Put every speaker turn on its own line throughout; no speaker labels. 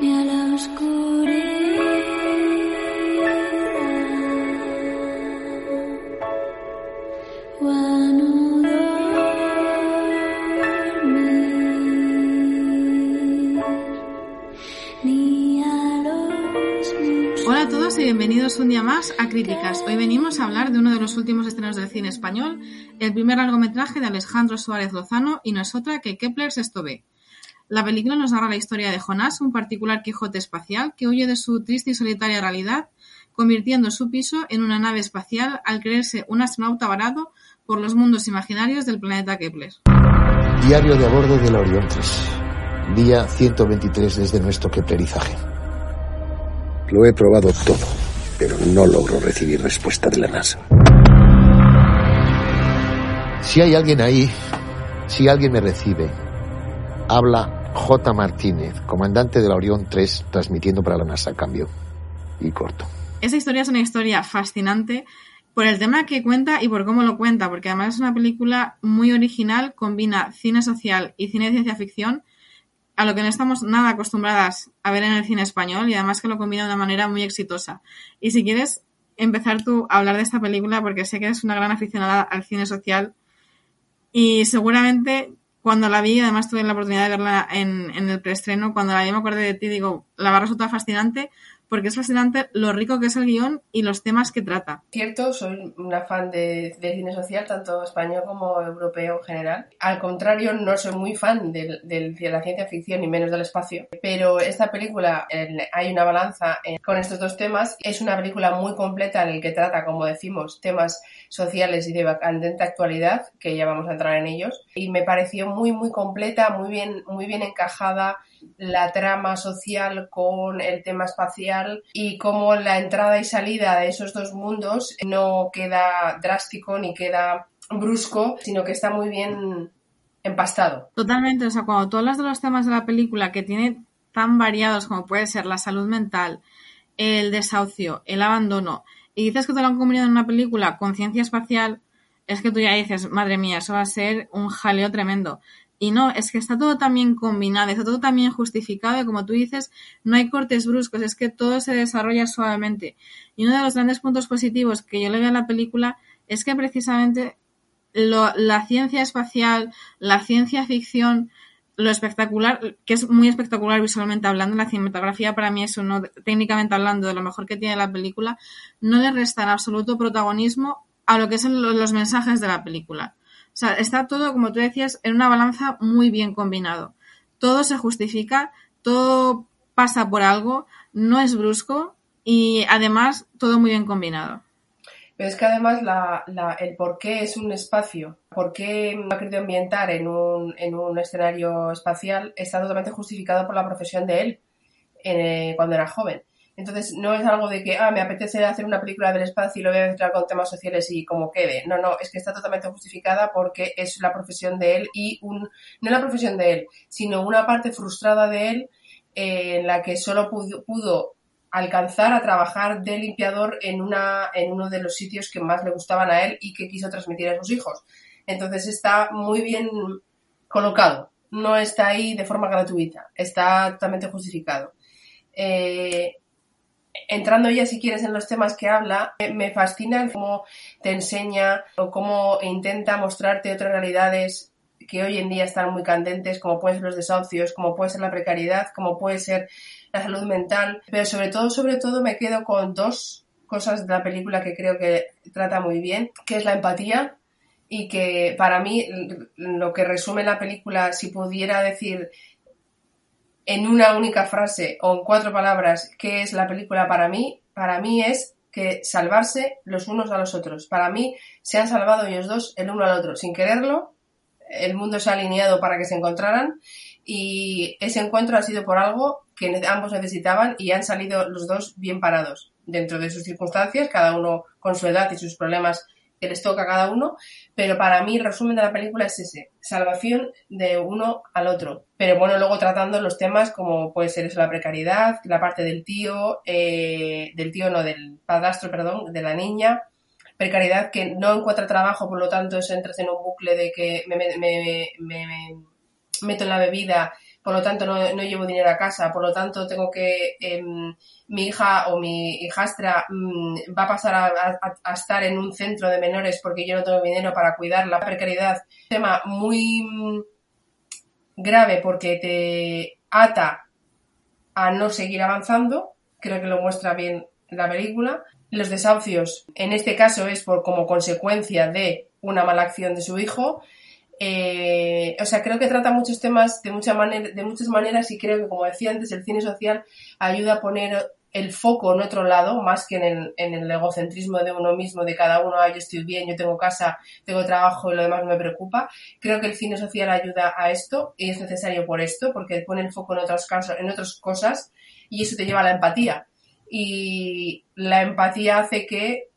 Ni a la oscuridad.
Hola a todos y bienvenidos un día más a Críticas. Hoy venimos a hablar de uno de los últimos estrenos del cine español, el primer largometraje de Alejandro Suárez Lozano y no es otra que Kepler Sexto B. La película nos narra la historia de Jonás, un particular Quijote espacial que huye de su triste y solitaria realidad, convirtiendo su piso en una nave espacial al creerse un astronauta varado por los mundos imaginarios del planeta Kepler.
Diario de a bordo de la Orión 3. Día 123 desde nuestro keplerizaje.
Lo he probado todo, pero no logro recibir respuesta de la NASA.
Si hay alguien ahí, si alguien me recibe, habla J. Martínez, comandante de la Orión 3, transmitiendo para la NASA. Cambio. Y corto.
Esa historia es una historia fascinante por el tema que cuenta y por cómo lo cuenta, porque además es una película muy original, combina cine social y cine de ciencia ficción, a lo que no estamos nada acostumbradas a ver en el cine español y además que lo combina de una manera muy exitosa. Y si quieres empezar tú a hablar de esta película, porque sé que eres una gran aficionada al cine social y seguramente cuando la vi, además tuve la oportunidad de verla en, en el preestreno, cuando la vi me acordé de ti, digo, la va a resultar fascinante porque es fascinante lo rico que es el guion y los temas que trata.
Cierto, soy una fan de, cine social, tanto español como europeo en general. Al contrario, no soy muy fan de, la ciencia ficción ni menos del espacio. Pero esta película, en- hay una balanza con estos dos temas. Es una película muy completa en el que trata, como decimos, temas sociales y de candente actualidad, que ya vamos a entrar en ellos. Y me pareció muy, muy completa, muy bien, muy bien encajada la trama social con el tema espacial y cómo la entrada y salida de esos dos mundos no queda drástico ni queda brusco, sino que está muy bien empastado.
Totalmente, o sea, cuando tú hablas de los temas de la película que tiene tan variados como puede ser la salud mental, el desahucio, el abandono, y dices que te lo han combinado en una película con ciencia espacial, es que tú ya dices, madre mía, eso va a ser un jaleo tremendo. Y no, es que está todo también combinado, está todo también justificado, y como tú dices, no hay cortes bruscos, es que todo se desarrolla suavemente. Y uno de los grandes puntos positivos que yo le veo a la película es que precisamente lo- la ciencia espacial, la ciencia ficción, lo espectacular, que es muy espectacular visualmente hablando, la cinematografía para mí es uno, técnicamente hablando, de lo mejor que tiene la película, no le resta en absoluto protagonismo a lo que son lo- los mensajes de la película. O sea, está todo, como tú decías, en una balanza muy bien combinado. Todo se justifica, todo pasa por algo, no es brusco y además todo muy bien combinado.
Pero es que además la, el por qué es un espacio, por qué ha querido ambientar en un, en un escenario espacial, está totalmente justificado por la profesión de él eh, cuando era joven. Entonces no es algo de que, ah, me apetece hacer una película del espacio y lo voy a mezclar con temas sociales y como quede. No, no, es que está totalmente justificada porque es la profesión de él y un, no la profesión de él, sino una parte frustrada de él eh, en la que solo pudo, pudo alcanzar a trabajar de limpiador en, una, en uno de los sitios que más le gustaban a él y que quiso transmitir a sus hijos. Entonces está muy bien colocado, no está ahí de forma gratuita, está totalmente justificado. Eh, entrando ya si quieres en los temas que habla, me- fascina cómo te enseña o cómo intenta mostrarte otras realidades que hoy en día están muy candentes, como pueden ser los desahucios, como puede ser la precariedad, como puede ser la salud mental, pero sobre todo, sobre todo me quedo con dos cosas de la película que creo que trata muy bien, que es la empatía y que para mí lo que resume la película, si pudiera decir en una única frase o en cuatro palabras qué es la película para mí, para mí es que salvarse los unos a los otros. Para mí se han salvado ellos dos el uno al otro sin quererlo, el mundo se ha alineado para que se encontraran y ese encuentro ha sido por algo que ambos necesitaban y han salido los dos bien parados dentro de sus circunstancias, cada uno con su edad y sus problemas que les toca a cada uno, pero para mí el resumen de la película es ese, salvación de uno al otro. Pero bueno, luego tratando los temas como puede ser eso, la precariedad, la parte del tío, eh, del tío no, del padrastro, perdón, de la niña, precariedad que no encuentra trabajo, por lo tanto eso entras en un bucle de que me- me meto en la bebida, por lo tanto no, no llevo dinero a casa, por lo tanto tengo que, em, mi hija o mi hijastra mm, va a pasar a, a- estar en un centro de menores porque yo no tengo dinero para cuidar la precariedad. Tema muy mm, grave porque te ata a no seguir avanzando, creo que lo muestra bien la película. Los desahucios, en este caso, es por como consecuencia de una mala acción de su hijo. Eh, o sea, creo que trata muchos temas de, muchas maneras y creo que, como decía antes, el cine social ayuda a poner el foco en otro lado, más que en el, en el egocentrismo de uno mismo, de cada uno, ah, yo estoy bien, yo tengo casa, tengo trabajo y lo demás no me preocupa. Creo que el cine social ayuda a esto y es necesario por esto, porque pone el foco en otras, casos, en otras cosas y eso te lleva a la empatía. Y la empatía hace que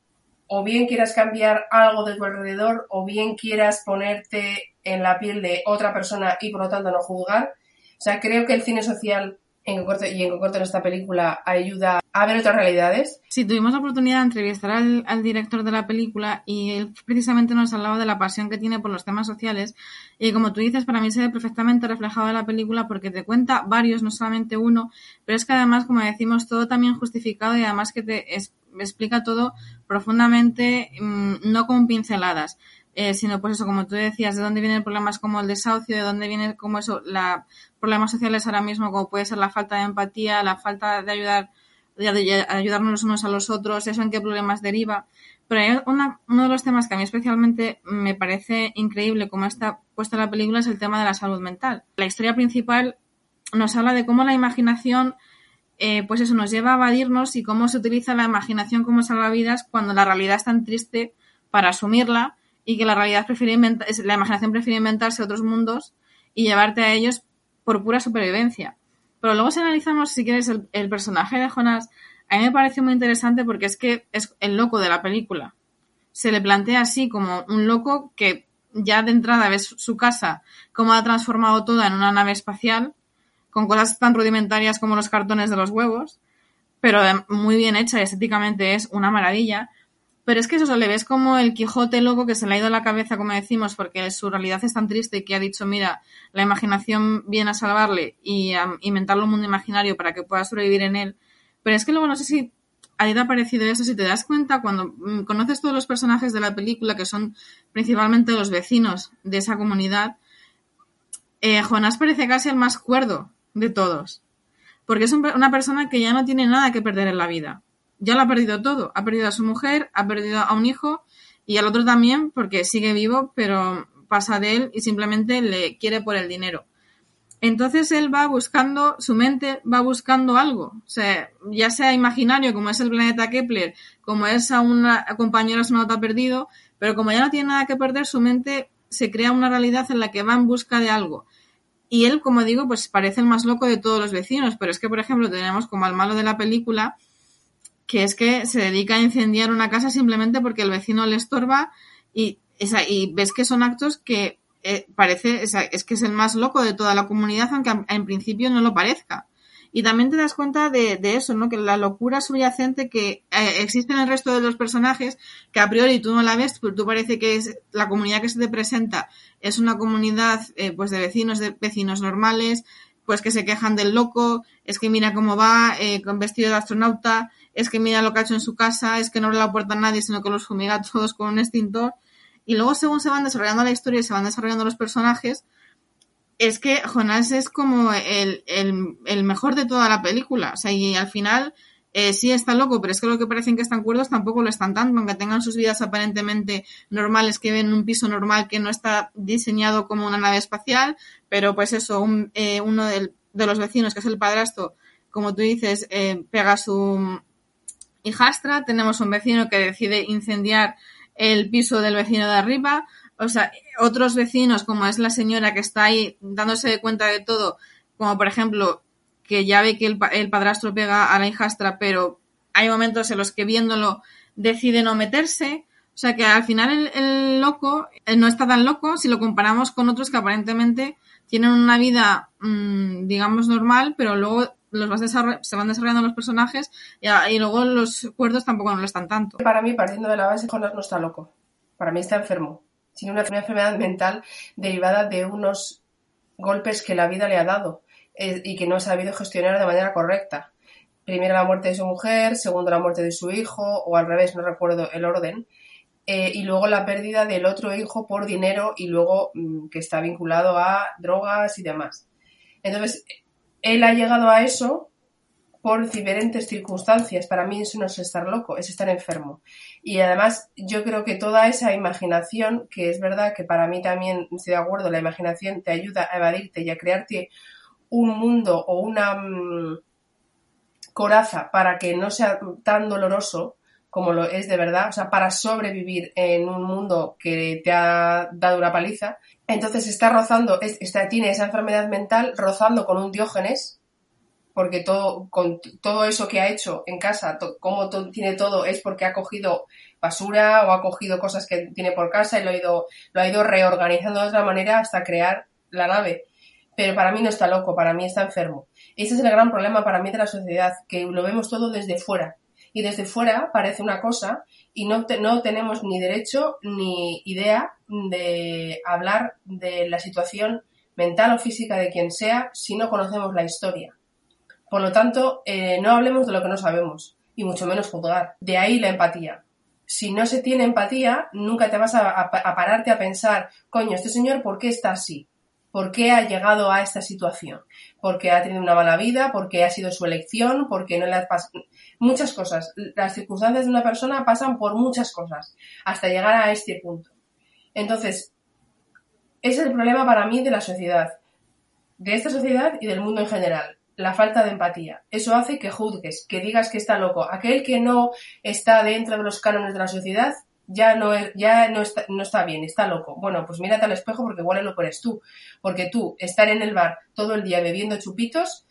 o bien quieras cambiar algo de tu alrededor o bien quieras ponerte en la piel de otra persona y por lo tanto no juzgar. O sea, creo que el cine social en concreto, y en concreto en esta película ayuda a ver otras realidades.
Sí, tuvimos la oportunidad de entrevistar al, al director de la película y él precisamente nos hablaba de la pasión que tiene por los temas sociales y como tú dices, para mí se ve perfectamente reflejado en la película porque te cuenta varios, no solamente uno, pero es que además, como decimos, todo también justificado y además que te es- explica todo profundamente, mm, no con pinceladas. Eh, sino pues eso, como tú decías, de dónde vienen problemas como el desahucio, de dónde vienen como eso, la, problemas sociales ahora mismo, como puede ser la falta de empatía, la falta de ayudar, de, ayudarnos unos a los otros, eso en qué problemas deriva. Pero hay una, uno de los temas que a mí especialmente me parece increíble como está puesta la película es el tema de la salud mental. La historia principal nos habla de cómo la imaginación, eh, pues eso, nos lleva a evadirnos y cómo se utiliza la imaginación como salvavidas cuando la realidad es tan triste para asumirla y que la realidad prefiere inventar, la imaginación prefiere inventarse otros mundos y llevarte a ellos por pura supervivencia. Pero luego si analizamos, si quieres, el, personaje de Jonas, a mí me parece muy interesante porque es que es el loco de la película. Se le plantea así como un loco que ya de entrada ves su casa, cómo ha transformado toda en una nave espacial, con cosas tan rudimentarias como los cartones de los huevos, pero muy bien hecha y estéticamente es una maravilla. Pero es que eso le ves como el Quijote loco que se le ha ido a la cabeza, como decimos, porque su realidad es tan triste que ha dicho, mira, la imaginación viene a salvarle y a inventarle un mundo imaginario para que pueda sobrevivir en él. Pero es que luego no sé si a ti te ha parecido eso, si te das cuenta cuando mm, conoces todos los personajes de la película, que son principalmente los vecinos de esa comunidad, eh, Jonás parece casi el más cuerdo de todos. Porque es un, una persona que ya no tiene nada que perder en la vida ya lo ha perdido todo. Ha perdido a su mujer, ha perdido a un hijo y al otro también porque sigue vivo, pero pasa de él y simplemente le quiere por el dinero. Entonces él va buscando, su mente va buscando algo, o sea, ya sea imaginario, como es el planeta Kepler, como es a una compañera astronauta perdido, pero como ya no tiene nada que perder, su mente se crea una realidad en la que va en busca de algo. Y él, como digo, pues parece el más loco de todos los vecinos, pero es que, por ejemplo, tenemos como al malo de la película, que es que se dedica a incendiar una casa simplemente porque el vecino le estorba y, y ves que son actos que eh, parece, es que es el más loco de toda la comunidad, aunque en principio no lo parezca. Y también te das cuenta de, de eso, ¿no? Que la locura subyacente que eh, existe en el resto de los personajes, que a priori tú no la ves, pero tú parece que es la comunidad que se te presenta es una comunidad eh, pues de vecinos, de vecinos normales, pues que se quejan del loco, es que mira cómo va, eh, con vestido de astronauta, es que mira lo que ha hecho en su casa, es que no abre la puerta a nadie, sino que los fumiga todos con un extintor. Y luego, según se van desarrollando la historia y se van desarrollando los personajes, es que Jonás es como el, el, mejor de toda la película. O sea, y al final eh, sí está loco, pero es que lo que parecen que están cuerdos tampoco lo están tanto, aunque tengan sus vidas aparentemente normales, que ven un piso normal que no está diseñado como una nave espacial, pero pues eso, un, eh, uno de los vecinos, que es el padrastro, como tú dices, eh, pega a su hijastra, tenemos un vecino que decide incendiar el piso del vecino de arriba, o sea, otros vecinos, como es la señora que está ahí dándose cuenta de todo, como por ejemplo, que ya ve que el, el padrastro pega a la hijastra, pero hay momentos en los que viéndolo decide no meterse. O sea que al final el, el loco eh, no está tan loco si lo comparamos con otros que aparentemente tienen una vida, mm, digamos, normal, pero luego los vas se van desarrollando los personajes y, a- y luego los cuerdos tampoco no lo están tanto.
Para mí, partiendo de la base, Jonas no está loco. Para mí está enfermo. Tiene una, una enfermedad mental derivada de unos golpes que la vida le ha dado eh, y que no ha sabido gestionar de manera correcta. Primero la muerte de su mujer, segundo la muerte de su hijo, o al revés, no recuerdo el orden. eh, y luego la pérdida del otro hijo por dinero y luego mm, que está vinculado a drogas y demás. Entonces, él ha llegado a eso por diferentes circunstancias. Para mí eso no es estar loco, es estar enfermo. Y además yo creo que toda esa imaginación, que es verdad que para mí también estoy de acuerdo, la imaginación te ayuda a evadirte y a crearte un mundo o una mm, coraza para que no sea tan doloroso como lo es de verdad, o sea, para sobrevivir en un mundo que te ha dado una paliza. Entonces está rozando, es- está, tiene esa enfermedad mental rozando con un diógenes, porque todo, con todo eso que ha hecho en casa, como tiene todo, es porque ha cogido basura o ha cogido cosas que tiene por casa y lo ha ido, lo ha ido reorganizando de otra manera hasta crear la nave. Pero para mí no está loco, para mí está enfermo. Ese es el gran problema para mí de la sociedad, que lo vemos todo desde fuera. Y desde fuera parece una cosa y no, te- no tenemos ni derecho ni idea de hablar de la situación mental o física de quien sea si no conocemos la historia. Por lo tanto, eh, no hablemos de lo que no sabemos y mucho menos juzgar. De ahí la empatía. Si no se tiene empatía, nunca te vas a, pararte a pensar, coño, este señor, ¿por qué está así? ¿Por qué ha llegado a esta situación? ¿Porque ha tenido una mala vida? ¿Porque ha sido su elección? ¿Porque no le ha pas- Muchas cosas. Las circunstancias de una persona pasan por muchas cosas hasta llegar a este punto. Entonces, ese es el problema para mí de la sociedad, de esta sociedad y del mundo en general, la falta de empatía. Eso hace que juzgues, que digas que está loco. Aquel que no está dentro de los cánones de la sociedad ya no, ya no, está, no está bien, está loco. Bueno, pues mírate al espejo porque igual loco eres tú. Porque tú, estar en el bar todo el día bebiendo chupitos,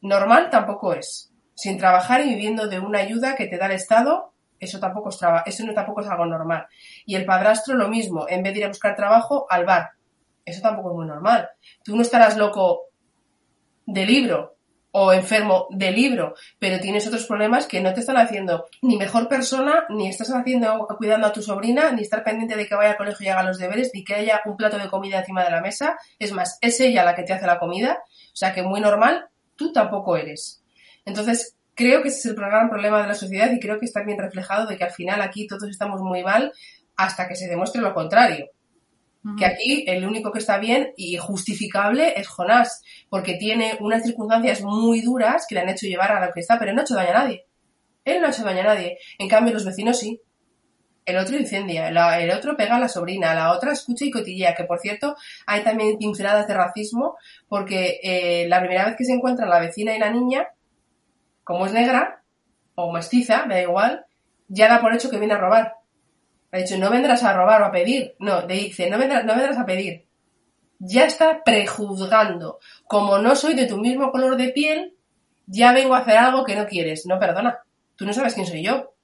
normal tampoco es. Sin trabajar y viviendo de una ayuda que te da el Estado, eso tampoco es, traba- eso no tampoco es algo normal. Y el padrastro lo mismo, en vez de ir a buscar trabajo, al bar. Eso tampoco es muy normal. Tú no estarás loco de libro o enfermo de libro, pero tienes otros problemas que no te están haciendo ni mejor persona, ni estás haciendo cuidando a tu sobrina, ni estar pendiente de que vaya al colegio y haga los deberes, ni que haya un plato de comida encima de la mesa. Es más, es ella la que te hace la comida, o sea que muy normal, tú tampoco eres. Entonces, creo que ese es el gran problema de la sociedad y creo que está bien reflejado de que al final aquí todos estamos muy mal hasta que se demuestre lo contrario que aquí el único que está bien y justificable es Jonás, porque tiene unas circunstancias muy duras que le han hecho llevar a lo que está, pero no ha hecho daño a nadie. Él no ha hecho daño a nadie. En cambio, los vecinos sí. El otro incendia, la- el otro pega a la sobrina, la otra escucha y cotillea, que por cierto hay también pinceladas de racismo, porque eh, la primera vez que se encuentran la vecina y la niña, como es negra o mestiza, me da igual, ya da por hecho que viene a robar. Ha dicho, no vendrás a robar o a pedir. No, le dice, no vendrás, no vendrás a pedir. Ya está prejuzgando. Como no soy de tu mismo color de piel, ya vengo a hacer algo que no quieres. No, perdona. Tú no sabes quién soy yo.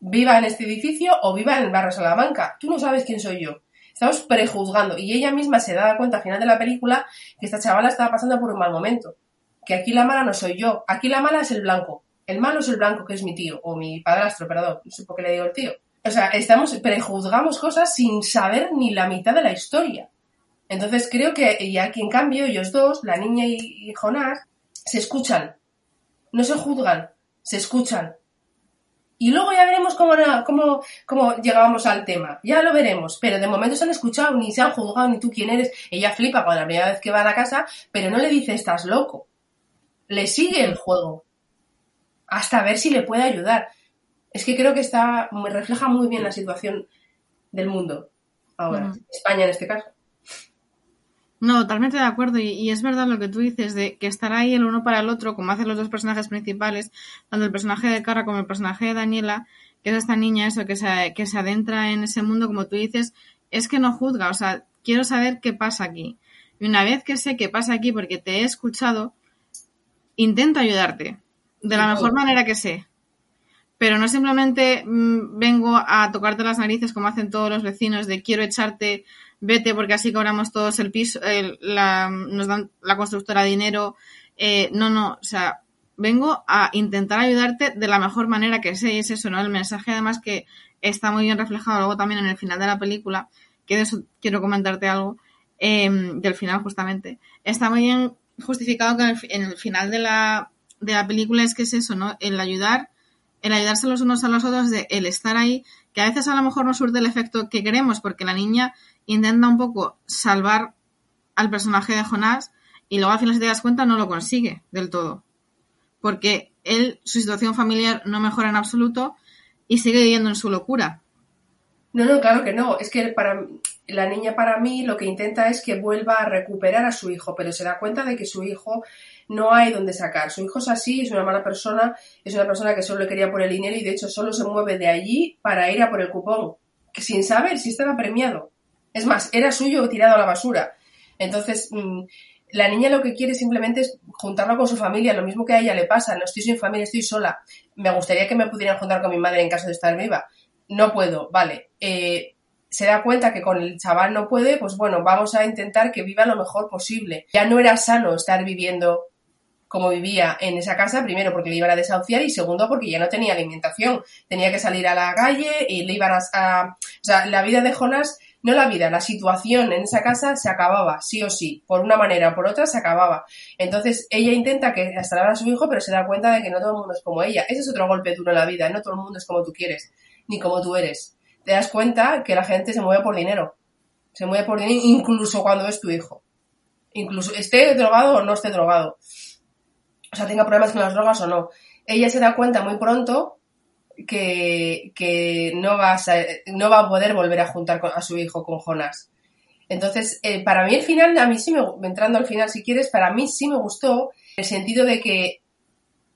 Viva en este edificio o viva en el barrio Salamanca. Tú no sabes quién soy yo. Estamos prejuzgando. Y ella misma se da cuenta al final de la película que esta chavala estaba pasando por un mal momento. Que aquí la mala no soy yo. Aquí la mala es el blanco. El malo es el blanco, que es mi tío. O mi padrastro, perdón. No sé por qué le digo el tío. O sea, estamos, prejuzgamos cosas sin saber ni la mitad de la historia. Entonces creo que, y aquí en cambio, ellos dos, la niña y, y Jonás, se escuchan. No se juzgan, se escuchan. Y luego ya veremos cómo, cómo, cómo llegábamos al tema. Ya lo veremos. Pero de momento se han escuchado, ni se han juzgado, ni tú quién eres. Ella flipa cuando la primera vez que va a la casa, pero no le dice estás loco. Le sigue el juego. Hasta ver si le puede ayudar. Es que creo que está, me refleja muy bien la situación del mundo. Ahora. España en este caso.
No, totalmente de acuerdo. Y, y es verdad lo que tú dices de que estar ahí el uno para el otro, como hacen los dos personajes principales, tanto el personaje de Cara como el personaje de Daniela, que es esta niña, eso, que se, que se adentra en ese mundo, como tú dices, es que no juzga, o sea, quiero saber qué pasa aquí. Y una vez que sé qué pasa aquí porque te he escuchado, intento ayudarte de la mejor manera que sé. Pero no simplemente mm, vengo a tocarte las narices como hacen todos los vecinos de quiero echarte, vete porque así cobramos todos el piso, el- la, nos dan la constructora dinero. Eh, no, no, o sea, vengo a intentar ayudarte de la mejor manera que sé y es eso, ¿no? El mensaje además que está muy bien reflejado luego también en el final de la película, que de eso quiero comentarte algo, eh, del final justamente. Está muy bien justificado que en el, final de la, de la película es que es eso, ¿no? El ayudar, el ayudarse los unos a los otros, de el estar ahí, que a veces a lo mejor no surte el efecto que queremos, porque la niña intenta un poco salvar al personaje de Jonás y luego al final si te das cuenta no lo consigue del todo. Porque él, su situación familiar no mejora en absoluto y sigue viviendo en su locura.
No, no, claro que no. Es que para la niña para mí lo que intenta es que vuelva a recuperar a su hijo, pero se da cuenta de que su hijo no hay donde sacar. Su hijo es así, es una mala persona, es una persona que solo quería por el dinero y de hecho solo se mueve de allí para ir a por el cupón, sin saber si estaba premiado. Es más, era suyo tirado a la basura. Entonces, mm, la niña lo que quiere simplemente es juntarlo con su familia, lo mismo que a ella le pasa. No estoy sin familia, estoy sola. Me gustaría que me pudieran juntar con mi madre en caso de estar viva. No puedo, vale. Eh, se da cuenta que con el chaval no puede, pues bueno, vamos a intentar que viva lo mejor posible. Ya no era sano estar viviendo como vivía en esa casa, primero porque le iban a desahuciar y segundo porque ya no tenía alimentación. Tenía que salir a la calle y le iban a... o sea, la vida de Jonas, no la vida, la situación en esa casa se acababa, sí o sí. Por una manera o por otra se acababa. Entonces ella intenta que restaurar a su hijo, pero se da cuenta de que no todo el mundo es como ella. Ese es otro golpe duro en la vida, no todo el mundo es como tú quieres, ni como tú eres. Te das cuenta que la gente se mueve por dinero. Se mueve por dinero incluso cuando es tu hijo. Incluso esté drogado o no esté drogado. O sea, tenga problemas con las drogas o no. Ella se da cuenta muy pronto que, que no, va a, no va a poder volver a juntar a su hijo con Jonas. Entonces, eh, para mí el final, a mí sí me, entrando al final si quieres, para mí sí me gustó el sentido de que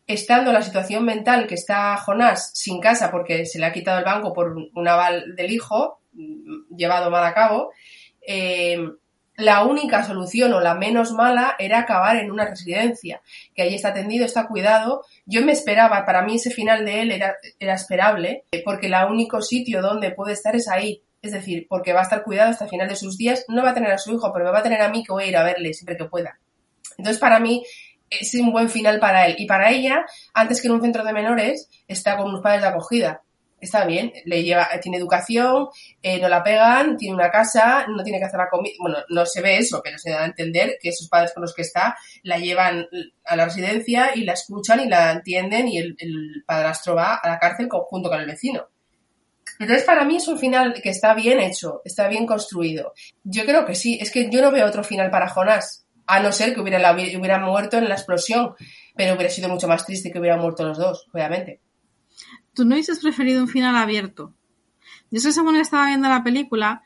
estando la situación mental que está Jonás sin casa porque se le ha quitado el banco por un aval del hijo, mm, llevado mal a cabo, eh, la única solución o la menos mala era acabar en una residencia, que allí está atendido, está cuidado. Yo me esperaba, para mí ese final de él era, era esperable, porque el único sitio donde puede estar es ahí. Es decir, porque va a estar cuidado hasta el final de sus días, no va a tener a su hijo, pero me va a tener a mí que voy a ir a verle siempre que pueda. Entonces, para mí, es un buen final para él. Y para ella, antes que en un centro de menores, está con unos padres de acogida. Está bien, le lleva, tiene educación, eh, no la pegan, tiene una casa, no tiene que hacer la comida. Bueno, no se ve eso, pero se da a entender que esos padres con los que está la llevan a la residencia y la escuchan y la entienden y el, el padrastro va a la cárcel junto con el vecino. Entonces, para mí es un final que está bien hecho, está bien construido. Yo creo que sí, es que yo no veo otro final para Jonás, a no ser que hubiera, la- hubiera muerto en la explosión, pero hubiera sido mucho más triste que hubieran muerto los dos, obviamente.
¿Tú no hubieses preferido un final abierto? Yo que según estaba viendo la película,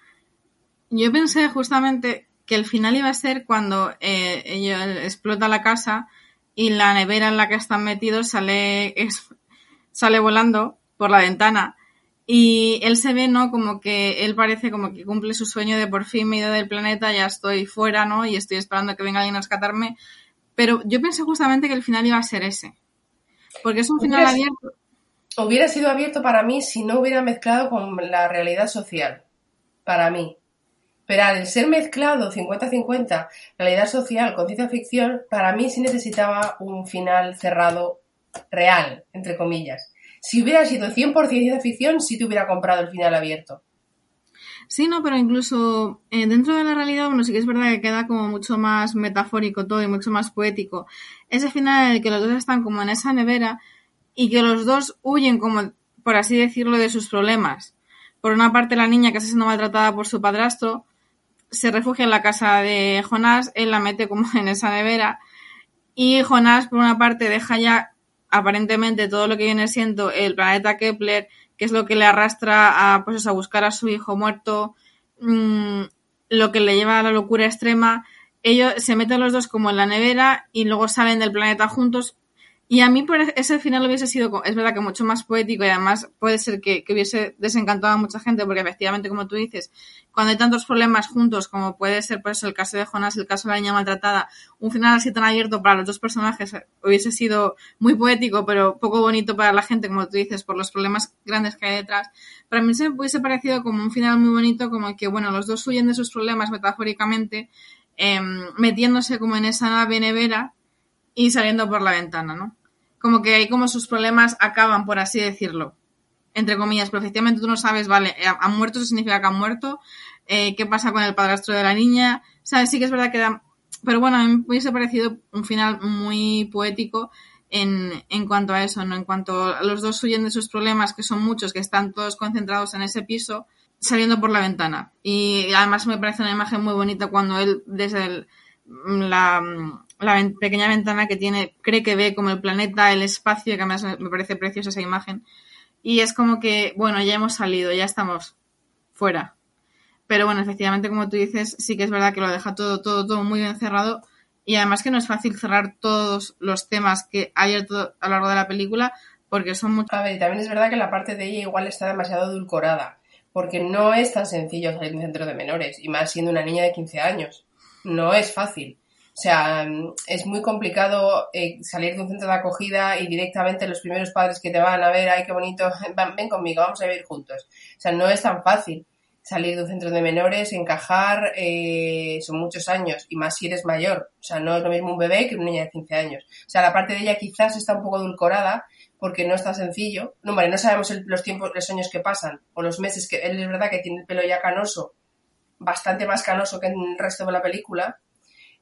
yo pensé justamente que el final iba a ser cuando eh, explota la casa y la nevera en la que están metidos sale, es- sale volando por la ventana. Y él se ve, ¿no? Como que él parece como que cumple su sueño de por fin me he ido del planeta, ya estoy fuera, ¿no? Y estoy esperando que venga alguien a rescatarme. Pero yo pensé justamente que el final iba a ser ese. Porque es un final abierto.
Hubiera sido abierto para mí si no hubiera mezclado con la realidad social, para mí. Pero al ser mezclado 50-50, realidad social con ciencia ficción, para mí sí necesitaba un final cerrado real, entre comillas. Si hubiera sido 100% ciencia ficción, sí te hubiera comprado el final abierto.
Sí, no, pero incluso eh, dentro de la realidad, bueno, sí que es verdad que queda como mucho más metafórico todo y mucho más poético. Ese final en el que los dos están como en esa nevera y que los dos huyen como, por así decirlo, de sus problemas. Por una parte, la niña que está siendo maltratada por su padrastro se refugia en la casa de Jonás, él la mete como en esa nevera y Jonás, por una parte, deja ya aparentemente todo lo que viene siendo el planeta Kepler, que es lo que le arrastra a, pues a buscar a su hijo muerto, mm, lo que le lleva a la locura extrema. Ellos se meten los dos como en la nevera y luego salen del planeta juntos. Y a mí por ese final hubiese sido, es verdad que mucho más poético y además puede ser que, hubiese desencantado a mucha gente porque efectivamente, como tú dices, cuando hay tantos problemas juntos como puede ser por eso el caso de Jonas, el caso de la niña maltratada, un final así tan abierto para los dos personajes hubiese sido muy poético pero poco bonito para la gente, como tú dices, por los problemas grandes que hay detrás. Para mí se me hubiese parecido como un final muy bonito, como que, bueno, los dos huyen de sus problemas metafóricamente, em, metiéndose como en esa nave nevera y saliendo por la ventana, ¿no? Como que ahí como sus problemas acaban, por así decirlo. Entre comillas, pero efectivamente tú no sabes, vale, eh, han muerto, eso significa que han muerto, eh, qué pasa con el padrastro de la niña, ¿sabes? Sí que es verdad que da... Pero bueno, a mí me hubiese parecido un final muy poético en, en cuanto a eso, ¿no? En cuanto a los dos huyen de sus problemas, que son muchos, que están todos concentrados en ese piso, saliendo por la ventana. Y además me parece una imagen muy bonita cuando él, desde el, la, la ven- pequeña ventana que tiene, cree que ve como el planeta, el espacio, que además me parece preciosa esa imagen. Y es como que, bueno, ya hemos salido, ya estamos fuera. Pero bueno, efectivamente, como tú dices, sí que es verdad que lo deja todo, todo, todo muy bien cerrado. Y además que no es fácil cerrar todos los temas que hay a lo largo de la película, porque son muchos.
A ver, y también es verdad que la parte de ella igual está demasiado edulcorada, porque no es tan sencillo salir de un centro de menores, y más siendo una niña de 15 años. No es fácil. O sea, es muy complicado eh, salir de un centro de acogida y directamente los primeros padres que te van a ver, ay, qué bonito, ven, ven conmigo, vamos a vivir juntos. O sea, no es tan fácil salir de un centro de menores, encajar, eh, son muchos años, y más si eres mayor. O sea, no es lo mismo un bebé que una niña de 15 años. O sea, la parte de ella quizás está un poco edulcorada, porque no es tan sencillo. No, vale, no sabemos el- los tiempos, los años que pasan, o los meses que él es verdad que tiene el pelo ya canoso, bastante más canoso que en el resto de la película.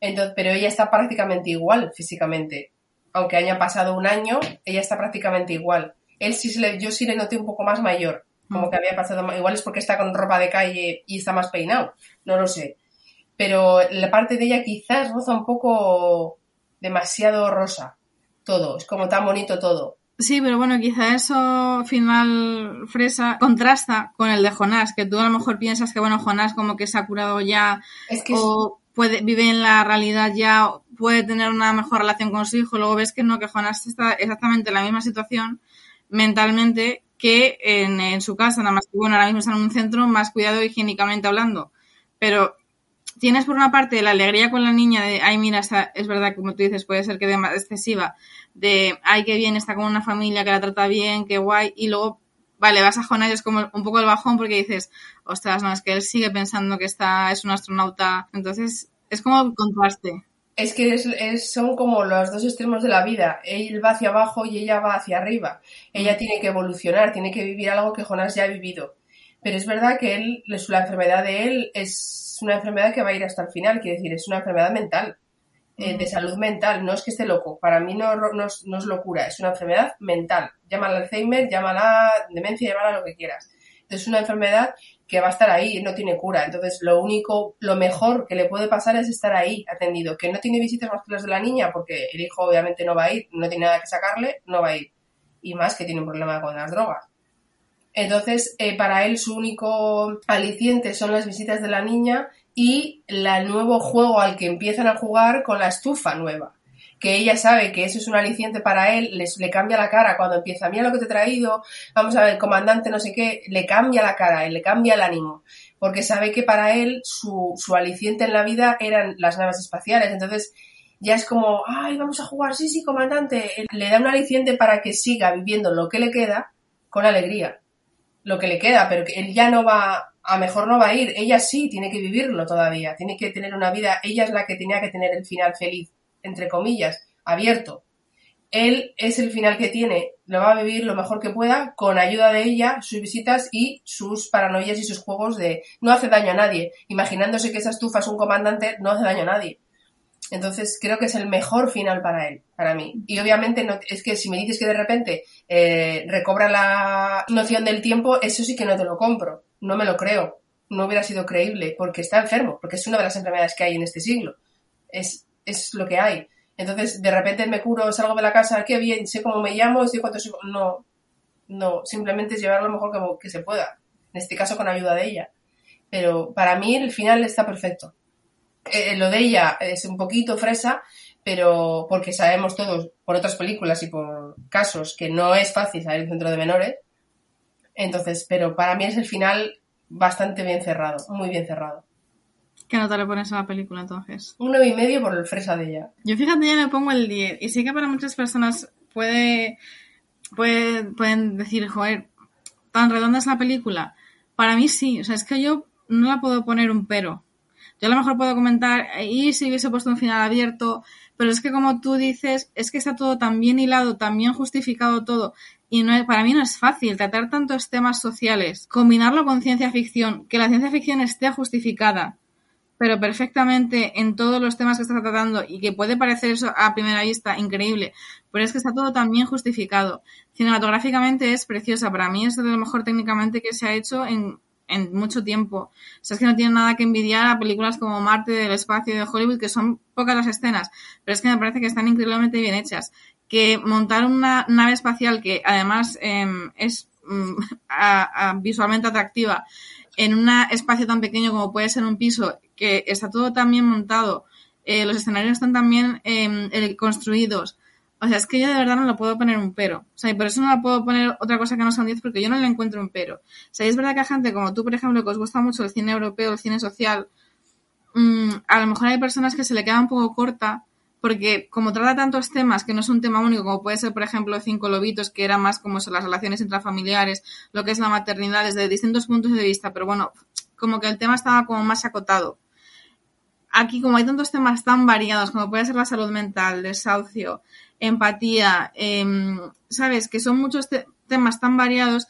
Entonces, pero ella está prácticamente igual físicamente. Aunque haya pasado un año, ella está prácticamente igual. Él sí se le, yo sí le noté un poco más mayor. Como
Mm.
que había pasado ma- Igual es porque está con ropa de calle y está más peinado. No lo sé. Pero la parte de ella quizás roza un poco demasiado rosa. Todo. Es como tan bonito todo.
Sí, pero bueno, quizá eso final fresa contrasta con el de Jonás, que tú a lo mejor piensas que bueno, Jonás como que se ha curado ya
Es que
o puede, vive en la realidad ya, o puede tener una mejor relación con su hijo, luego ves que no, que Jonás está exactamente en la misma situación mentalmente que en, en su casa, nada más que bueno, ahora mismo está en un centro más cuidado higiénicamente hablando, pero tienes por una parte la alegría con la niña de, ay, mira, es verdad, como tú dices, puede ser que de excesiva, de, ay, qué bien, está con una familia que la trata bien, qué guay, y luego, vale, vas a Jonás y es como un poco el bajón porque dices, ostras, no, es que él sigue pensando que está, es un astronauta, entonces es como el contraste.
Es que es, es- son como los dos extremos de la vida. Él va hacia abajo y ella va hacia arriba. Ella tiene que evolucionar, tiene que vivir algo que Jonás ya ha vivido. Pero es verdad que él, la enfermedad de él es una enfermedad que va a ir hasta el final, quiere decir, es una enfermedad mental, eh, de salud mental. No es que esté loco, para mí no, no, es, no es locura, es una enfermedad mental. Llámala Alzheimer, llámala demencia, llámala lo que quieras. Es una enfermedad que va a estar ahí, no tiene cura. Entonces, lo único, lo mejor que le puede pasar es estar ahí, atendido. Que no tiene visitas más que las de la niña, porque el hijo obviamente no va a ir, no tiene nada que sacarle, no va a ir. Y más que tiene un problema con las drogas. Entonces, eh, para él su único aliciente son las visitas de la niña y el nuevo juego al que empiezan a jugar con la estufa nueva. Que ella sabe que eso es un aliciente para él, les, le cambia la cara. Cuando empieza, mira lo que te he traído, vamos a ver, comandante, no sé qué, le cambia la cara, le cambia el ánimo, porque sabe que para él su, su aliciente en la vida eran las naves espaciales, entonces ya es como, ay, vamos a jugar, sí, sí, comandante, le da un aliciente para que siga viviendo lo que le queda con alegría lo que le queda, pero que él ya no va, a mejor no va a ir, ella sí tiene que vivirlo todavía, tiene que tener una vida, ella es la que tenía que tener el final feliz, entre comillas, abierto. Él es el final que tiene, lo va a vivir lo mejor que pueda, con ayuda de ella, sus visitas y sus paranoias y sus juegos de no hace daño a nadie, imaginándose que esa estufa es un comandante, no hace daño a nadie. Entonces creo que es el mejor final para él, para mí. Y obviamente no, es que si me dices que de repente eh, recobra la noción del tiempo, eso sí que no te lo compro. No me lo creo. No hubiera sido creíble porque está enfermo, porque es una de las enfermedades que hay en este siglo. Es, es lo que hay. Entonces, de repente me curo, salgo de la casa, qué bien, sé cómo me llamo, sé cuánto soy. No, no, simplemente es llevar lo mejor que, que se pueda. En este caso con ayuda de ella. Pero para mí el final está perfecto. Eh, lo de ella es un poquito fresa, pero porque sabemos todos por otras películas y por casos que no es fácil salir del centro de menores. Entonces, pero para mí es el final bastante bien cerrado, muy bien cerrado.
¿Qué nota le pones a la película entonces?
Un 9 y medio por el fresa de ella.
Yo fíjate, ya le pongo el 10. Y sí que para muchas personas puede, puede, pueden decir, joder, tan redonda es la película. Para mí sí, o sea, es que yo no la puedo poner un pero. Yo a lo mejor puedo comentar, y si hubiese puesto un final abierto, pero es que como tú dices, es que está todo tan bien hilado, tan bien justificado todo, y no es- para mí no es fácil tratar tantos temas sociales, combinarlo con ciencia ficción, que la ciencia ficción esté justificada, pero perfectamente en todos los temas que está tratando y que puede parecer eso a primera vista increíble, pero es que está todo tan bien justificado. Cinematográficamente es preciosa, para mí es de lo mejor técnicamente que se ha hecho en, en mucho tiempo. O sea, es que no tiene nada que envidiar a películas como Marte del espacio de Hollywood, que son pocas las escenas, pero es que me parece que están increíblemente bien hechas. Que montar una nave espacial que además em, es mm, visualmente atractiva en un espacio tan pequeño como puede ser un piso, que está todo tan bien montado, eh, los escenarios están tan bien em, eh, construidos. O sea, es que yo de verdad no le puedo poner un pero. O sea, y por eso no le puedo poner otra cosa que no sea un 10 porque yo no le encuentro un pero. O sea, y es verdad que a gente como tú, por ejemplo, que os gusta mucho el cine europeo, el cine social, mm, a lo mejor hay personas que se le queda un poco corta porque como trata tantos temas que no es un tema único, como puede ser, por ejemplo, Cinco Lobitos, que era más como son las relaciones intrafamiliares, lo que es la maternidad desde distintos puntos de vista, pero bueno, como que el tema estaba como más acotado. Aquí, como hay tantos temas tan variados, como puede ser la salud mental, desahucio, empatía, em, ¿sabes? Que son muchos te- temas tan variados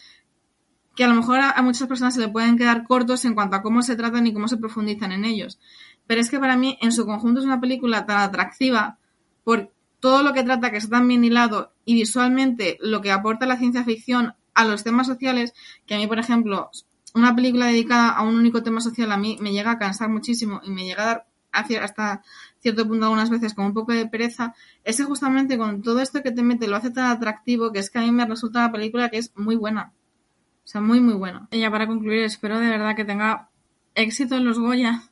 que a lo mejor a, muchas personas se le pueden quedar cortos en cuanto a cómo se tratan y cómo se profundizan en ellos. Pero es que para mí, en su conjunto, es una película tan atractiva por todo lo que trata, que está tan bien hilado, y visualmente lo que aporta la ciencia ficción a los temas sociales, que a mí, por ejemplo, una película dedicada a un único tema social a mí me llega a cansar muchísimo y me llega a dar hasta cierto punto algunas veces con un poco de pereza, es que justamente con todo esto que te mete lo hace tan atractivo que es que a mí me resulta una película que es muy buena. O sea, muy, muy buena. Y ya para concluir, espero de verdad que tenga éxito en los Goya.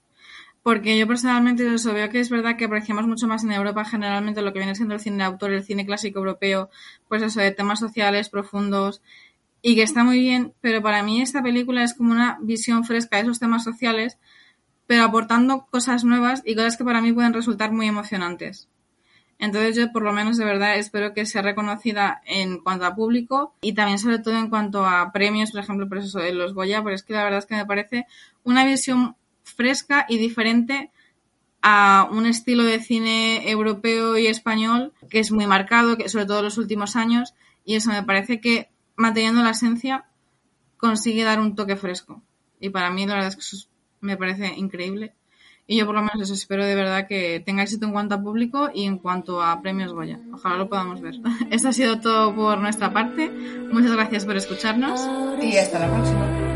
Porque yo personalmente eso veo que es verdad que apreciamos mucho más en Europa generalmente lo que viene siendo el cine de autor, el cine clásico europeo, pues eso, de temas sociales profundos y que está muy bien, pero para mí esta película es como una visión fresca de esos temas sociales, pero aportando cosas nuevas y cosas que para mí pueden resultar muy emocionantes. Entonces yo por lo menos de verdad espero que sea reconocida en cuanto a público y también sobre todo en cuanto a premios, por ejemplo, por eso de los Goya, pero es que la verdad es que me parece una visión fresca y diferente a un estilo de cine europeo y español que es muy marcado, que sobre todo en los últimos años, y eso me parece que manteniendo la esencia consigue dar un toque fresco. Y para mí la verdad es que eso es- me parece increíble. Y yo por lo menos eso espero de verdad que tenga éxito en cuanto a público y en cuanto a premios Goya. Ojalá lo podamos ver. Esto ha sido todo por nuestra parte. Muchas gracias por escucharnos.
Y hasta la próxima.